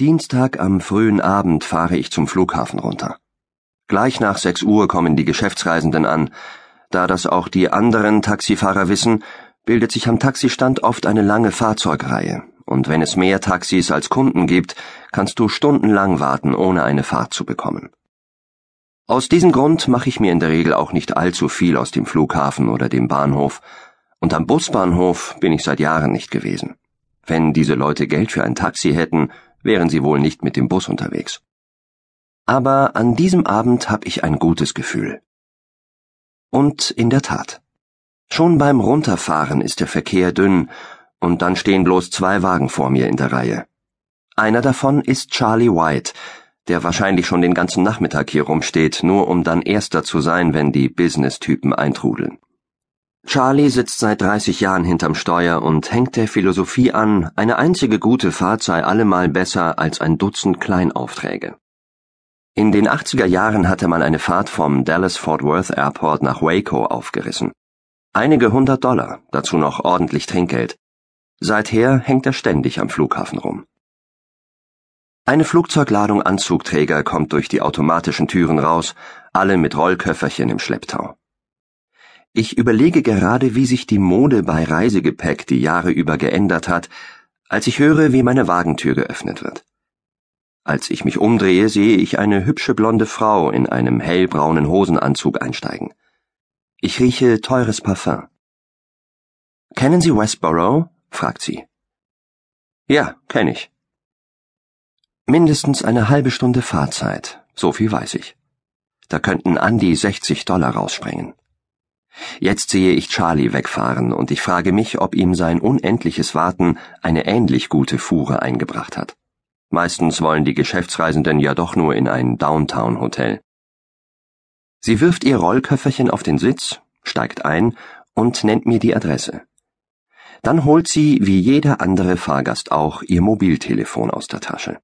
Dienstag am frühen Abend fahre ich zum Flughafen runter. Gleich nach sechs Uhr kommen die Geschäftsreisenden an. Da das auch die anderen Taxifahrer wissen, bildet sich am Taxistand oft eine lange Fahrzeugreihe, und wenn es mehr Taxis als Kunden gibt, kannst du stundenlang warten, ohne eine Fahrt zu bekommen. Aus diesem Grund mache ich mir in der Regel auch nicht allzu viel aus dem Flughafen oder dem Bahnhof, und am Busbahnhof bin ich seit Jahren nicht gewesen. Wenn diese Leute Geld für ein Taxi hätten, wären sie wohl nicht mit dem Bus unterwegs. Aber an diesem Abend habe ich ein gutes Gefühl. Und in der Tat. Schon beim Runterfahren ist der Verkehr dünn, und dann stehen bloß zwei Wagen vor mir in der Reihe. Einer davon ist Charlie White, der wahrscheinlich schon den ganzen Nachmittag hier rumsteht, nur um dann erster zu sein, wenn die Business-Typen eintrudeln. Charlie sitzt seit 30 Jahren hinterm Steuer und hängt der Philosophie an, eine einzige gute Fahrt sei allemal besser als ein Dutzend Kleinaufträge. In den 80er Jahren hatte man eine Fahrt vom Dallas-Fort Worth Airport nach Waco aufgerissen. Einige hundert Dollar, dazu noch ordentlich Trinkgeld. Seither hängt er ständig am Flughafen rum. Eine Flugzeugladung Anzugträger kommt durch die automatischen Türen raus, alle mit Rollköfferchen im Schlepptau. Ich überlege gerade, wie sich die Mode bei Reisegepäck die Jahre über geändert hat, als ich höre, wie meine Wagentür geöffnet wird. Als ich mich umdrehe, sehe ich eine hübsche blonde Frau in einem hellbraunen Hosenanzug einsteigen. Ich rieche teures Parfum. Kennen Sie Westboro? fragt sie. Ja, kenne ich. Mindestens eine halbe Stunde Fahrzeit, so viel weiß ich. Da könnten an die 60 Dollar rausspringen. Jetzt sehe ich Charlie wegfahren und ich frage mich, ob ihm sein unendliches Warten eine ähnlich gute Fuhre eingebracht hat. Meistens wollen die Geschäftsreisenden ja doch nur in ein Downtown-Hotel. Sie wirft ihr Rollköfferchen auf den Sitz, steigt ein und nennt mir die Adresse. Dann holt sie, wie jeder andere Fahrgast auch, ihr Mobiltelefon aus der Tasche.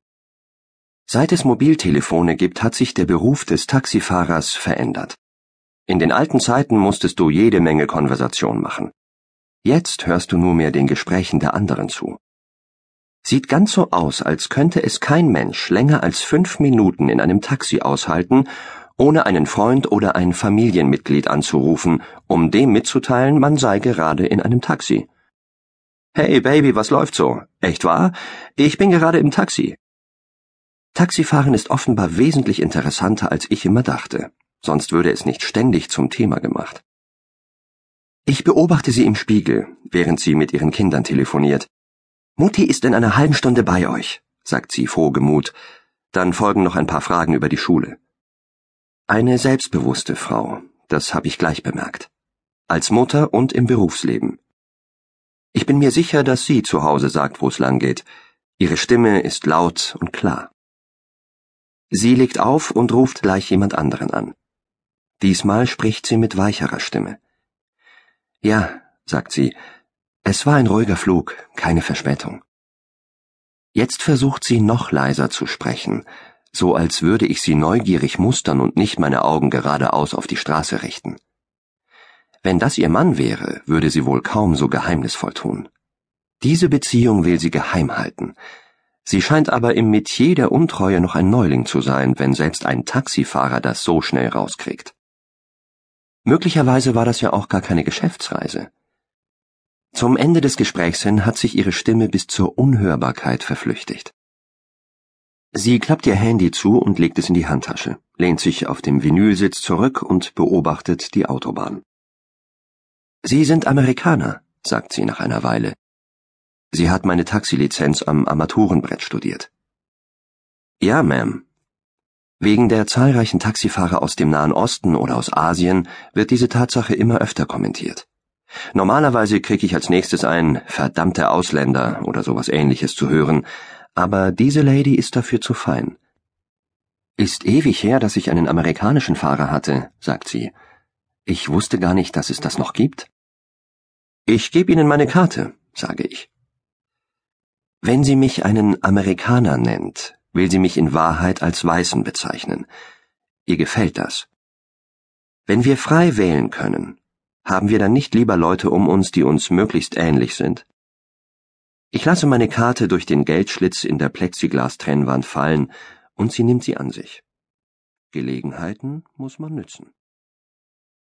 Seit es Mobiltelefone gibt, hat sich der Beruf des Taxifahrers verändert. In den alten Zeiten musstest du jede Menge Konversation machen. Jetzt hörst du nur mehr den Gesprächen der anderen zu. Sieht ganz so aus, als könnte es kein Mensch länger als fünf Minuten in einem Taxi aushalten, ohne einen Freund oder ein Familienmitglied anzurufen, um dem mitzuteilen, man sei gerade in einem Taxi. Hey Baby, was läuft so? Echt wahr? Ich bin gerade im Taxi. Taxifahren ist offenbar wesentlich interessanter, als ich immer dachte sonst würde es nicht ständig zum Thema gemacht. Ich beobachte sie im Spiegel, während sie mit ihren Kindern telefoniert. Mutti ist in einer halben Stunde bei euch, sagt sie frohgemut. Dann folgen noch ein paar Fragen über die Schule. Eine selbstbewusste Frau, das habe ich gleich bemerkt. Als Mutter und im Berufsleben. Ich bin mir sicher, dass sie zu Hause sagt, wo es lang geht. Ihre Stimme ist laut und klar. Sie legt auf und ruft gleich jemand anderen an. Diesmal spricht sie mit weicherer Stimme. Ja, sagt sie, es war ein ruhiger Flug, keine Verspätung. Jetzt versucht sie noch leiser zu sprechen, so als würde ich sie neugierig mustern und nicht meine Augen geradeaus auf die Straße richten. Wenn das ihr Mann wäre, würde sie wohl kaum so geheimnisvoll tun. Diese Beziehung will sie geheim halten. Sie scheint aber im Metier der Untreue noch ein Neuling zu sein, wenn selbst ein Taxifahrer das so schnell rauskriegt. Möglicherweise war das ja auch gar keine Geschäftsreise. Zum Ende des Gesprächs hin hat sich ihre Stimme bis zur Unhörbarkeit verflüchtigt. Sie klappt ihr Handy zu und legt es in die Handtasche, lehnt sich auf dem Vinylsitz zurück und beobachtet die Autobahn. Sie sind Amerikaner, sagt sie nach einer Weile. Sie hat meine Taxilizenz am Armaturenbrett studiert. Ja, Ma'am, Wegen der zahlreichen Taxifahrer aus dem Nahen Osten oder aus Asien wird diese Tatsache immer öfter kommentiert. Normalerweise kriege ich als nächstes ein verdammte Ausländer oder sowas ähnliches zu hören, aber diese Lady ist dafür zu fein. Ist ewig her, dass ich einen amerikanischen Fahrer hatte, sagt sie. Ich wusste gar nicht, dass es das noch gibt. Ich gebe Ihnen meine Karte, sage ich. Wenn sie mich einen Amerikaner nennt, will sie mich in Wahrheit als Weißen bezeichnen. Ihr gefällt das. Wenn wir frei wählen können, haben wir dann nicht lieber Leute um uns, die uns möglichst ähnlich sind? Ich lasse meine Karte durch den Geldschlitz in der Plexiglas-Trennwand fallen und sie nimmt sie an sich. Gelegenheiten muss man nützen.